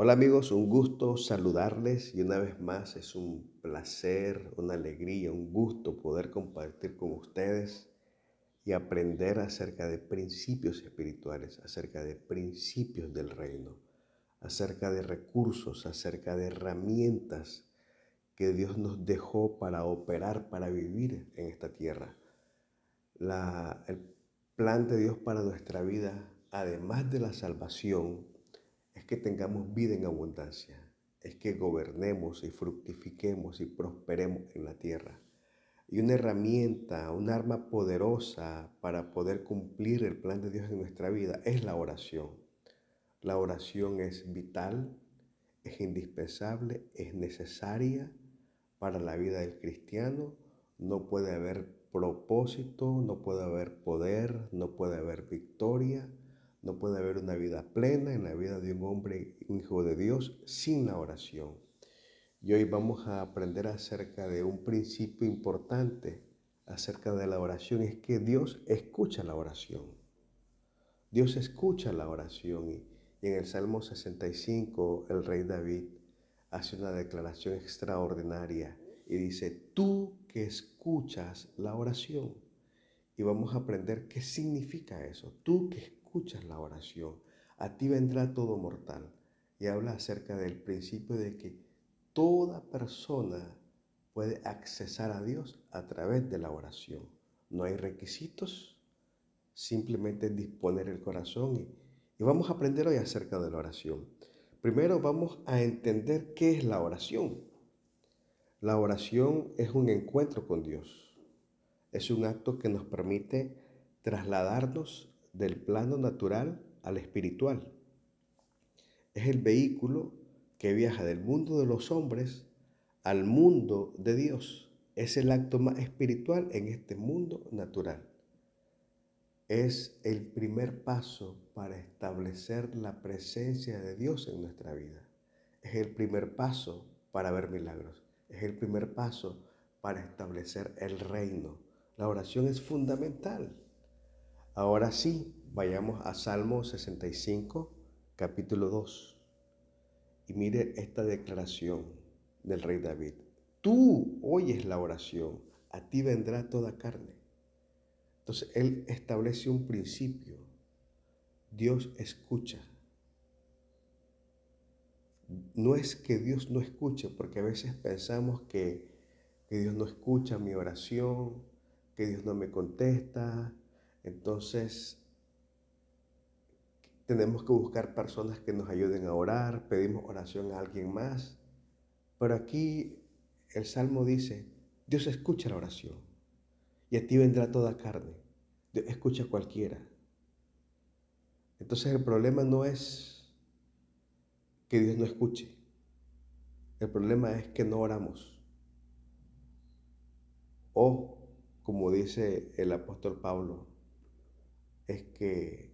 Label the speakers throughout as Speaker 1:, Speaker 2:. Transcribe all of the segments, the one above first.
Speaker 1: Hola amigos, un gusto saludarles y una vez más es un placer, una alegría, un gusto poder compartir con ustedes y aprender acerca de principios espirituales, acerca de principios del reino, acerca de recursos, acerca de herramientas que Dios nos dejó para operar, para vivir en esta tierra. el plan de Dios para nuestra vida, además de la salvación, que tengamos vida en abundancia, es que gobernemos y fructifiquemos y prosperemos en la tierra. Y una herramienta, un arma poderosa para poder cumplir el plan de Dios en nuestra vida es la oración. La oración es vital, es indispensable, es necesaria para la vida del cristiano. No puede haber propósito, no puede haber poder, no puede haber victoria no puede haber una vida plena en la vida de un hombre, un hijo de Dios, sin la oración. Y hoy vamos a aprender acerca de un principio importante acerca de la oración, es que Dios escucha la oración. Dios escucha la oración y, en el Salmo 65 el rey David hace una declaración extraordinaria y dice, tú que escuchas la oración. Y vamos a aprender qué significa eso, tú que escuchas la oración, a ti vendrá todo mortal. Y habla acerca del principio de que toda persona puede accesar a Dios a través de la oración. No hay requisitos, simplemente disponer el corazón. Y, y vamos a aprender hoy acerca de la oración. Primero vamos a entender qué es la oración. La oración es un encuentro con Dios. Es un acto que nos permite trasladarnos del plano natural al espiritual. Es el vehículo que viaja del mundo de los hombres al mundo de Dios. Es el acto más espiritual en este mundo natural. Es el primer paso para establecer la presencia de Dios en nuestra vida. Es el primer paso para ver milagros. Es el primer paso para establecer el reino. La oración es fundamental. Ahora sí, vayamos a Salmo 65, capítulo 2. Y mire esta declaración del rey David. Tú oyes la oración, a ti vendrá toda carne. Entonces él establece un principio. Dios escucha. No es que Dios no escuche, porque a veces pensamos que, que Dios no escucha mi oración, que Dios no me contesta, entonces, tenemos que buscar personas que nos ayuden a orar, pedimos oración a alguien más. Pero aquí el Salmo dice, Dios escucha la oración y a ti vendrá toda carne. Dios escucha a cualquiera. Entonces el problema no es que Dios no escuche. El problema es que no oramos. O, como dice el apóstol Pablo, es que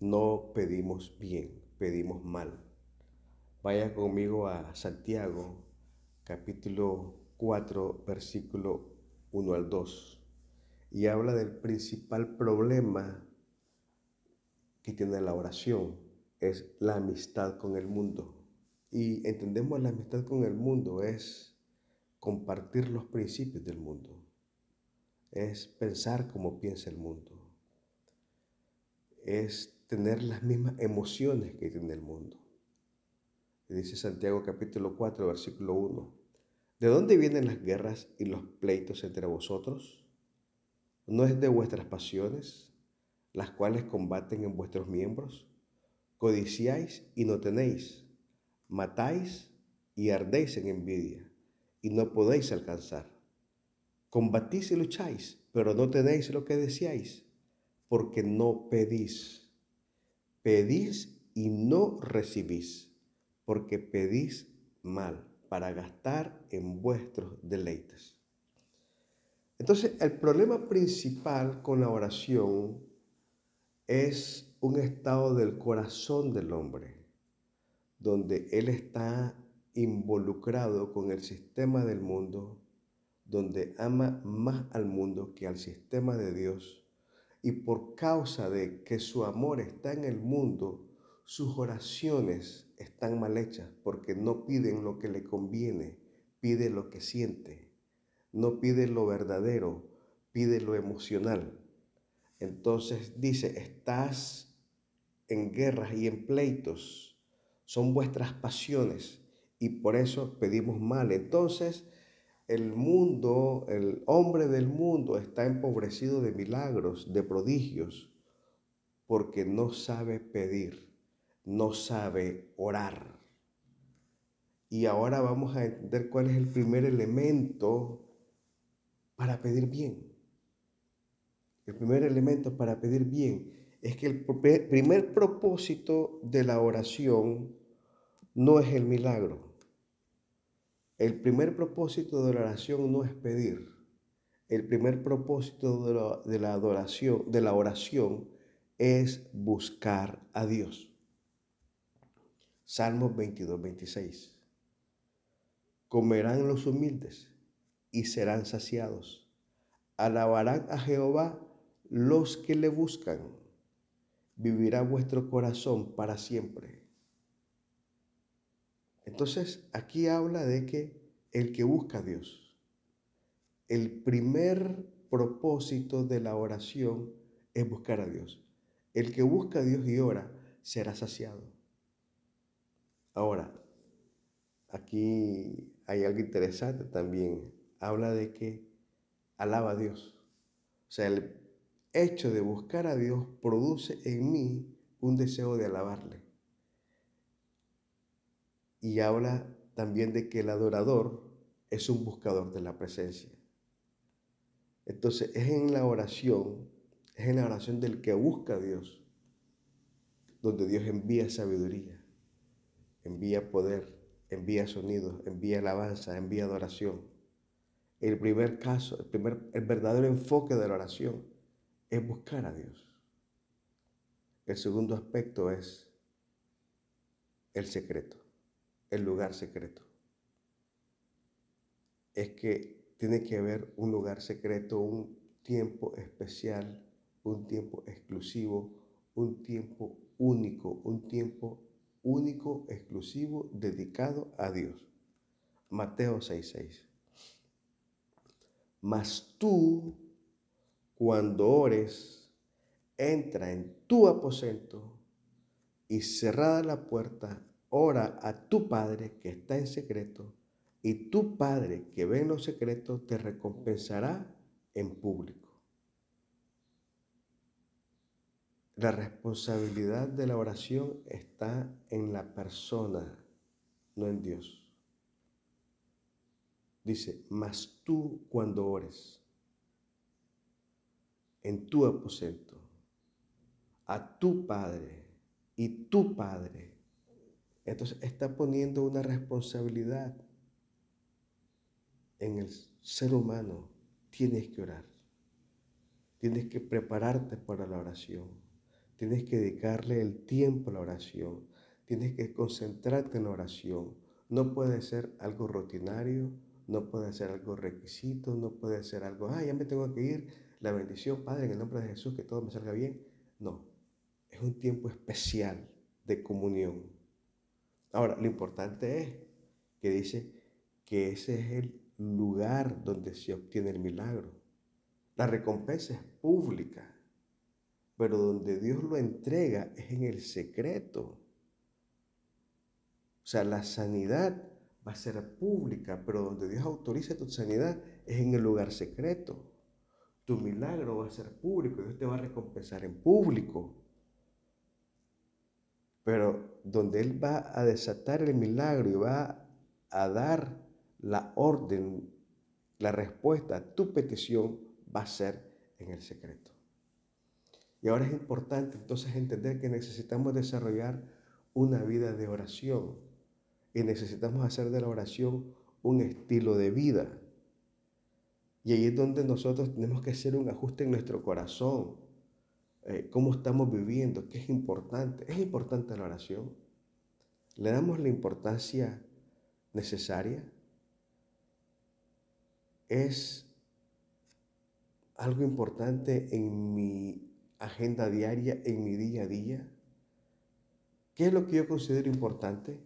Speaker 1: no pedimos bien, pedimos mal. Vaya conmigo a Santiago, capítulo 4, versículo 1 al 2, y habla del principal problema que tiene la oración, es la amistad con el mundo. Y entendemos la amistad con el mundo es compartir los principios del mundo, es pensar como piensa el mundo es tener las mismas emociones que tiene el mundo. dice Santiago capítulo 4, versículo 1. ¿De dónde vienen las guerras y los pleitos entre vosotros? ¿No es de vuestras pasiones, las cuales combaten en vuestros miembros? Codiciáis y no tenéis, matáis y ardéis en envidia, y no podéis alcanzar. Combatís y lucháis, pero no tenéis lo que deseáis porque no pedís. Pedís y no recibís, porque pedís mal para gastar en vuestros deleites. Entonces, el problema principal con la oración es un estado del corazón del hombre, donde él está involucrado con el sistema del mundo, donde ama más al mundo que al sistema de Dios y por causa de que su amor está en el mundo, sus oraciones están mal hechas porque no piden lo que le conviene, pide lo que siente, no pide lo verdadero, pide lo emocional. Entonces dice, estás en guerras y en pleitos, son vuestras pasiones y por eso pedimos mal. Entonces el mundo, el hombre del mundo está empobrecido de milagros, de prodigios, porque no sabe pedir, no sabe orar. Y ahora vamos a entender cuál es el primer elemento para pedir bien. El primer elemento para pedir bien es que el primer propósito de la oración no es el milagro. El primer propósito de la oración no es pedir. El primer propósito de la, adoración, de la oración es buscar a Dios. Salmos 22, 26. Comerán los humildes y serán saciados. Alabarán a Jehová los que le buscan. Vivirá vuestro corazón para siempre. Entonces, aquí habla de que el que busca a Dios, el primer propósito de la oración es buscar a Dios. El que busca a Dios y ora será saciado. Ahora, aquí hay algo interesante también. Habla de que alaba a Dios. O sea, el hecho de buscar a Dios produce en mí un deseo de alabarle y habla también de que el adorador es un buscador de la presencia. Entonces es en la oración, es en la oración del que busca a Dios, donde Dios envía sabiduría, envía poder, envía sonidos, envía alabanza, envía adoración. El primer caso, el, primer, el verdadero enfoque de la oración es buscar a Dios. El segundo aspecto es el secreto el lugar secreto. Es que tiene que haber un lugar secreto, un tiempo especial, un tiempo exclusivo, un tiempo único, un tiempo único, exclusivo, dedicado a Dios. Mateo 6:6. Mas tú, cuando ores, entra en tu aposento y cerrada la puerta, ora a tu Padre que está en secreto, y tu Padre que ve en lo secreto te recompensará en público. La responsabilidad de la oración está en la persona, no en Dios. Dice, mas tú cuando ores, en tu aposento, a tu Padre, y tu Padre entonces está poniendo una responsabilidad en el ser humano. Tienes que orar. Tienes que prepararte para la oración. Tienes que dedicarle el tiempo a la oración. Tienes que concentrarte en la oración. No puede ser algo rutinario, no puede ser algo requisito, no puede ser algo, ah, ya me tengo que ir, la bendición, Padre, en el nombre de Jesús, que todo me salga bien. No, es un tiempo especial de comunión Ahora, lo importante es que dice que ese es el lugar donde se obtiene el milagro. La recompensa es pública, pero donde Dios lo entrega es en el secreto. O sea, la sanidad va a ser pública, pero donde Dios autoriza tu sanidad es en el lugar secreto. Tu milagro va a ser público, Dios te va a recompensar en público. Pero donde Él va a desatar el milagro y va a dar la orden, la respuesta a tu petición va a ser en el secreto. Y ahora es importante entonces entender que necesitamos desarrollar una vida de oración y necesitamos hacer de la oración un estilo de vida. Y ahí es donde nosotros tenemos que hacer un ajuste en nuestro corazón, eh, cómo estamos viviendo, qué es importante. ¿Es importante la oración? ¿Le damos la importancia necesaria? ¿Es algo importante en mi agenda diaria, en mi día a día? ¿Qué es lo que yo considero importante?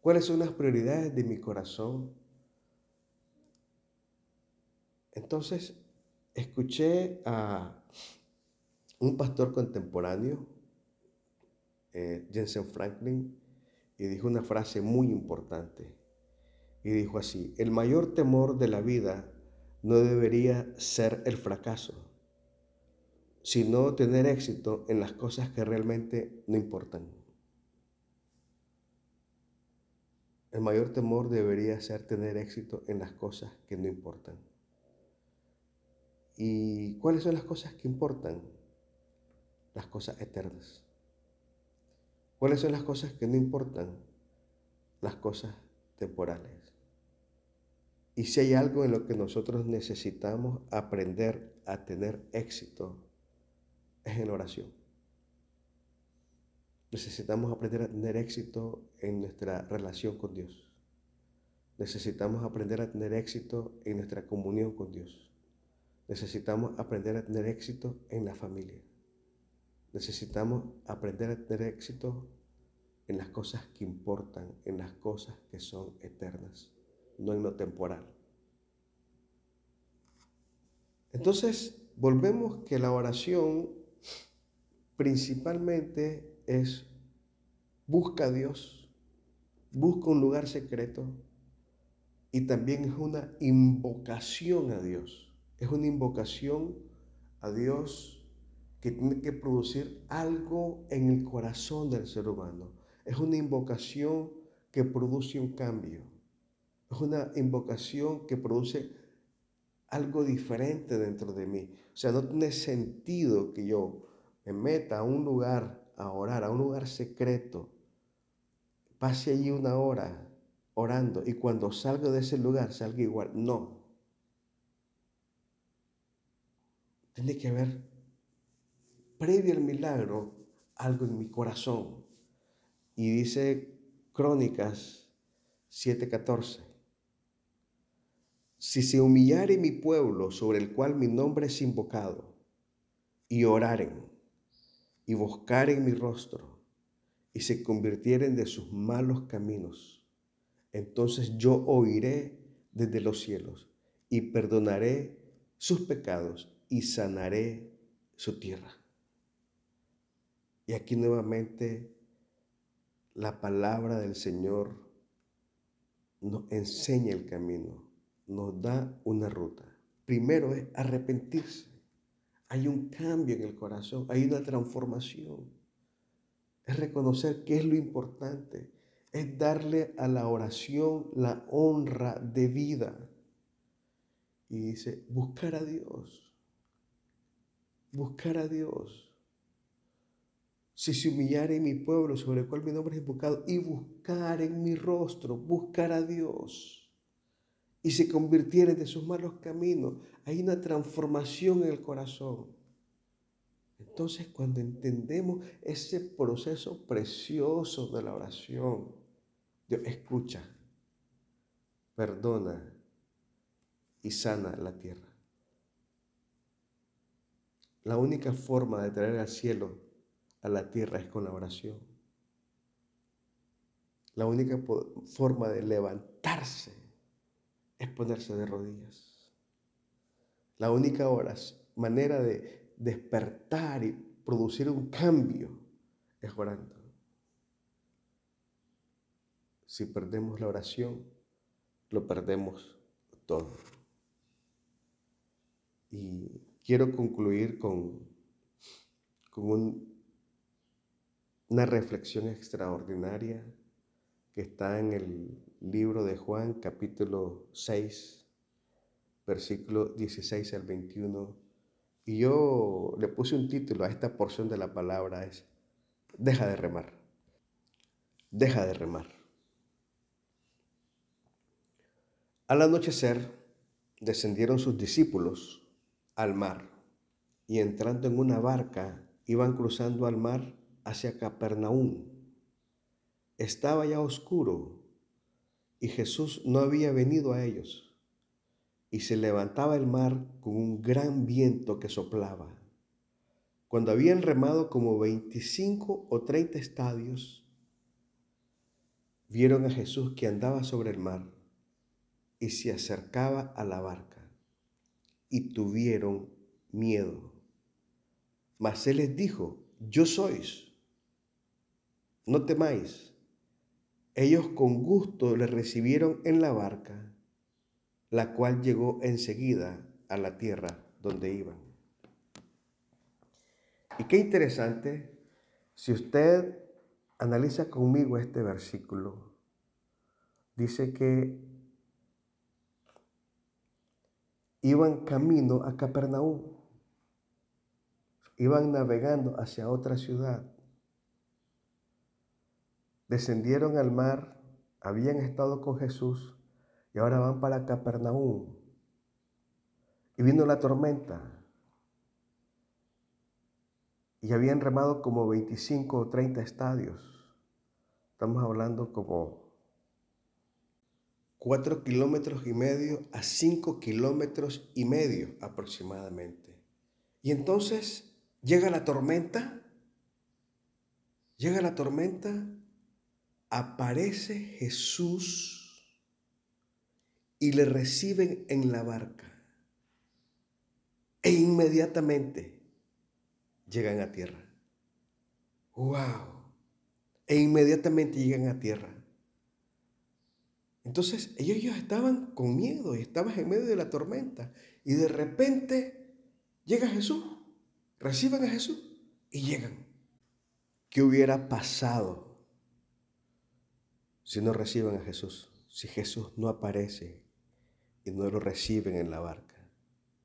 Speaker 1: ¿Cuáles son las prioridades de mi corazón? Entonces, escuché a un pastor contemporáneo, eh, Jensen Franklin, y dijo una frase muy importante. Y dijo así, el mayor temor de la vida no debería ser el fracaso, sino tener éxito en las cosas que realmente no importan. El mayor temor debería ser tener éxito en las cosas que no importan. ¿Y cuáles son las cosas que importan? Las cosas eternas. ¿Cuáles son las cosas que no importan? Las cosas temporales. Y si hay algo en lo que nosotros necesitamos aprender a tener éxito, es en oración. Necesitamos aprender a tener éxito en nuestra relación con Dios. Necesitamos aprender a tener éxito en nuestra comunión con Dios. Necesitamos aprender a tener éxito en la familia. Necesitamos aprender a tener éxito en las cosas que importan, en las cosas que son eternas, no en lo temporal. Entonces, volvemos que la oración principalmente es busca a Dios, busca un lugar secreto y también es una invocación a Dios. Es una invocación a Dios que tiene que producir algo en el corazón del ser humano. Es una invocación que produce un cambio. Es una invocación que produce algo diferente dentro de mí. O sea, no tiene sentido que yo me meta a un lugar a orar, a un lugar secreto, pase allí una hora orando y cuando salga de ese lugar salga igual. No. Tiene que haber, previo al milagro, algo en mi corazón. Y dice Crónicas 7:14. Si se humillare mi pueblo sobre el cual mi nombre es invocado, y oraren, y buscaren mi rostro y se convirtieren de sus malos caminos, entonces yo oiré desde los cielos y perdonaré sus pecados y sanaré su tierra. Y aquí nuevamente la palabra del Señor nos enseña el camino, nos da una ruta. Primero es arrepentirse hay un cambio en el corazón, hay una transformación. Es reconocer qué es lo importante, es darle a la oración la honra de vida. Y dice, buscar a Dios, buscar a Dios. Si se humillara en mi pueblo sobre el cual mi nombre es invocado y buscar en mi rostro, buscar a Dios y se convirtieren de sus malos caminos, hay una transformación en el corazón. Entonces, cuando entendemos ese proceso precioso de la oración, Dios escucha, perdona y sana la tierra. La única forma de traer al cielo a la tierra es con la oración. La única forma de levantarse es ponerse de rodillas. La única manera de despertar y producir un cambio es orando. Si perdemos la oración, lo perdemos todo. Y quiero concluir con, con una reflexión extraordinaria que está en el libro de Juan capítulo 6, versículo 16 al 21. Y yo le puse un título a esta porción de la palabra, es, deja de remar, deja de remar. Al anochecer descendieron sus discípulos al mar y entrando en una barca iban cruzando al mar hacia Capernaum. Estaba ya oscuro y Jesús no había venido a ellos. Y se levantaba el mar con un gran viento que soplaba. Cuando habían remado como 25 o 30 estadios, vieron a Jesús que andaba sobre el mar y se acercaba a la barca y tuvieron miedo. Mas él les dijo, yo sois, no temáis. Ellos con gusto le recibieron en la barca, la cual llegó enseguida a la tierra donde iban. Y qué interesante, si usted analiza conmigo este versículo, dice que iban camino a Capernaum, iban navegando hacia otra ciudad, descendieron al mar, habían estado con Jesús y ahora van para Capernaum. Y vino la tormenta. Y habían remado como 25 o 30 estadios. Estamos hablando como 4 kilómetros y medio a 5 kilómetros y medio aproximadamente. Y entonces llega la tormenta, llega la tormenta, aparece Jesús y le reciben en la barca. E inmediatamente llegan a tierra. ¡Wow! E inmediatamente llegan a tierra. Entonces ellos ya estaban con miedo y estaban en medio de la tormenta. Y de repente llega Jesús, reciben a Jesús y llegan. ¿Qué hubiera pasado si no reciben a Jesús? Si Jesús no aparece y no lo reciben en la barca.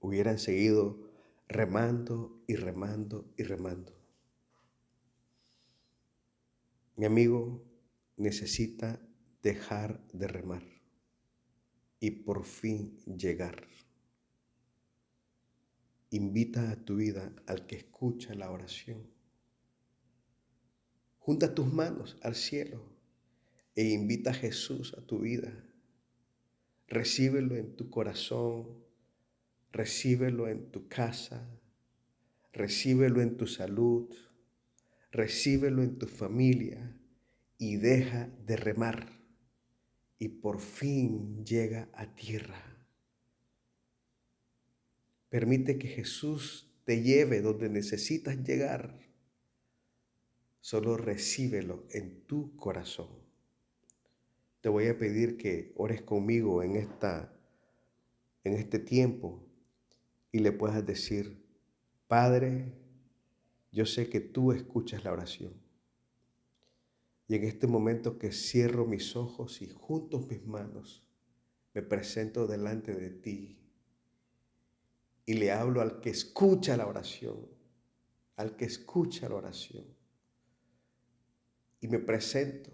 Speaker 1: Hubieran seguido remando y remando y remando. Mi amigo necesita dejar de remar y por fin llegar. Invita a tu vida al que escucha la oración. Junta tus manos al cielo e invita a Jesús a tu vida. Recíbelo en tu corazón, recíbelo en tu casa, recíbelo en tu salud, recíbelo en tu familia y deja de remar y por fin llega a tierra. Permite que Jesús te lleve donde necesitas llegar. Solo recíbelo en tu corazón. Te voy a pedir que ores conmigo en esta en este tiempo y le puedas decir, Padre, yo sé que tú escuchas la oración. Y en este momento que cierro mis ojos y junto mis manos, me presento delante de ti y le hablo al que escucha la oración, al que escucha la oración. Y me presento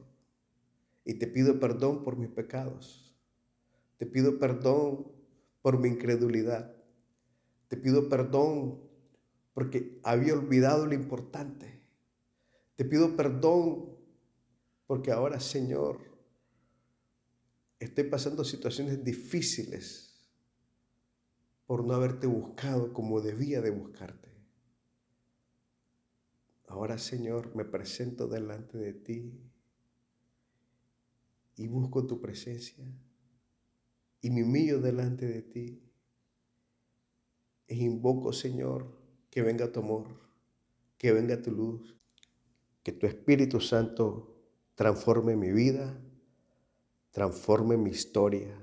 Speaker 1: y te pido perdón por mis pecados. Te pido perdón por mi incredulidad. Te pido perdón porque había olvidado lo importante. Te pido perdón porque ahora, Señor, estoy pasando situaciones difíciles por no haberte buscado como debía de buscarte. Ahora, Señor, me presento delante de ti y busco tu presencia y me humillo delante de ti e invoco, Señor, que venga tu amor, que venga tu luz, que tu Espíritu Santo transforme mi vida, transforme mi historia,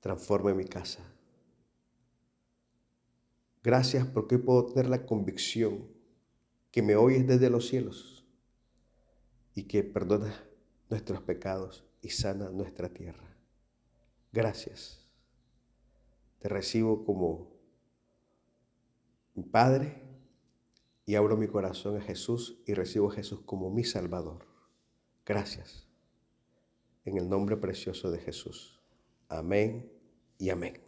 Speaker 1: transforme mi casa. Gracias porque puedo tener la convicción que me oyes desde los cielos y que perdonas nuestros pecados y sana nuestra tierra. Gracias. Te recibo como mi Padre y abro mi corazón a Jesús y recibo a Jesús como mi Salvador. Gracias. En el nombre precioso de Jesús. Amén y amén.